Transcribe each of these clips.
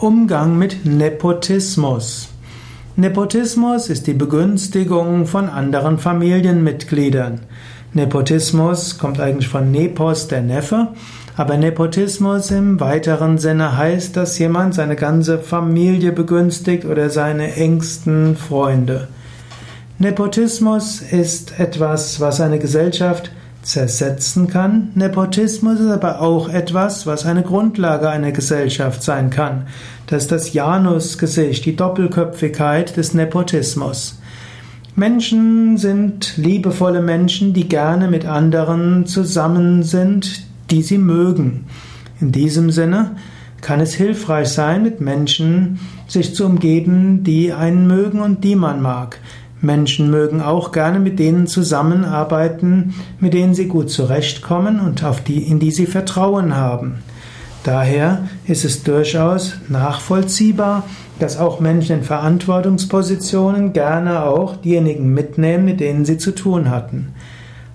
Umgang mit Nepotismus. Nepotismus ist die Begünstigung von anderen Familienmitgliedern. Nepotismus kommt eigentlich von Nepos, der Neffe, aber Nepotismus im weiteren Sinne heißt, dass jemand seine ganze Familie begünstigt oder seine engsten Freunde. Nepotismus ist etwas, was eine Gesellschaft zersetzen kann. Nepotismus ist aber auch etwas, was eine Grundlage einer Gesellschaft sein kann. Das ist das Janusgesicht, die Doppelköpfigkeit des Nepotismus. Menschen sind liebevolle Menschen, die gerne mit anderen zusammen sind, die sie mögen. In diesem Sinne kann es hilfreich sein, mit Menschen sich zu umgeben, die einen mögen und die man mag. Menschen mögen auch gerne mit denen zusammenarbeiten, mit denen sie gut zurechtkommen und auf die, in die sie Vertrauen haben. Daher ist es durchaus nachvollziehbar, dass auch Menschen in Verantwortungspositionen gerne auch diejenigen mitnehmen, mit denen sie zu tun hatten.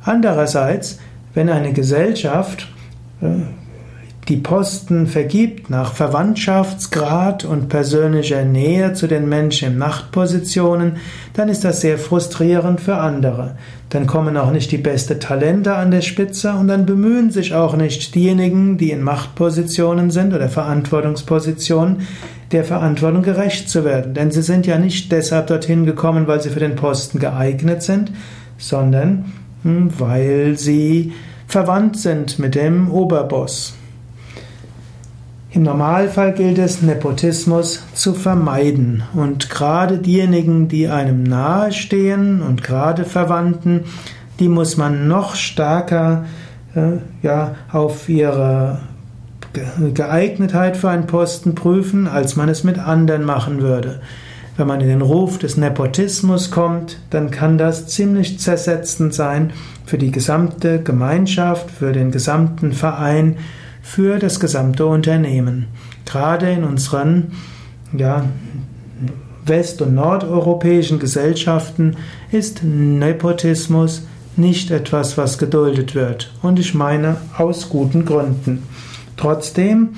Andererseits, wenn eine Gesellschaft äh, die Posten vergibt nach Verwandtschaftsgrad und persönlicher Nähe zu den Menschen in Machtpositionen, dann ist das sehr frustrierend für andere. Dann kommen auch nicht die besten Talente an der Spitze und dann bemühen sich auch nicht diejenigen, die in Machtpositionen sind oder Verantwortungspositionen, der Verantwortung gerecht zu werden. Denn sie sind ja nicht deshalb dorthin gekommen, weil sie für den Posten geeignet sind, sondern hm, weil sie verwandt sind mit dem Oberboss. Im Normalfall gilt es, Nepotismus zu vermeiden. Und gerade diejenigen, die einem nahestehen und gerade Verwandten, die muss man noch stärker äh, ja, auf ihre Geeignetheit für einen Posten prüfen, als man es mit anderen machen würde. Wenn man in den Ruf des Nepotismus kommt, dann kann das ziemlich zersetzend sein für die gesamte Gemeinschaft, für den gesamten Verein, für das gesamte Unternehmen. Gerade in unseren ja, west- und nordeuropäischen Gesellschaften ist Nepotismus nicht etwas, was geduldet wird. Und ich meine aus guten Gründen. Trotzdem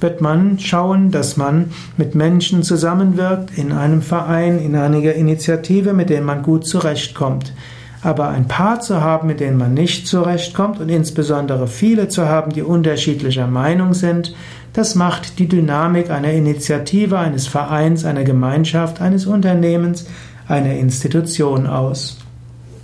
wird man schauen, dass man mit Menschen zusammenwirkt in einem Verein, in einiger Initiative, mit denen man gut zurechtkommt. Aber ein Paar zu haben, mit denen man nicht zurechtkommt und insbesondere viele zu haben, die unterschiedlicher Meinung sind, das macht die Dynamik einer Initiative, eines Vereins, einer Gemeinschaft, eines Unternehmens, einer Institution aus.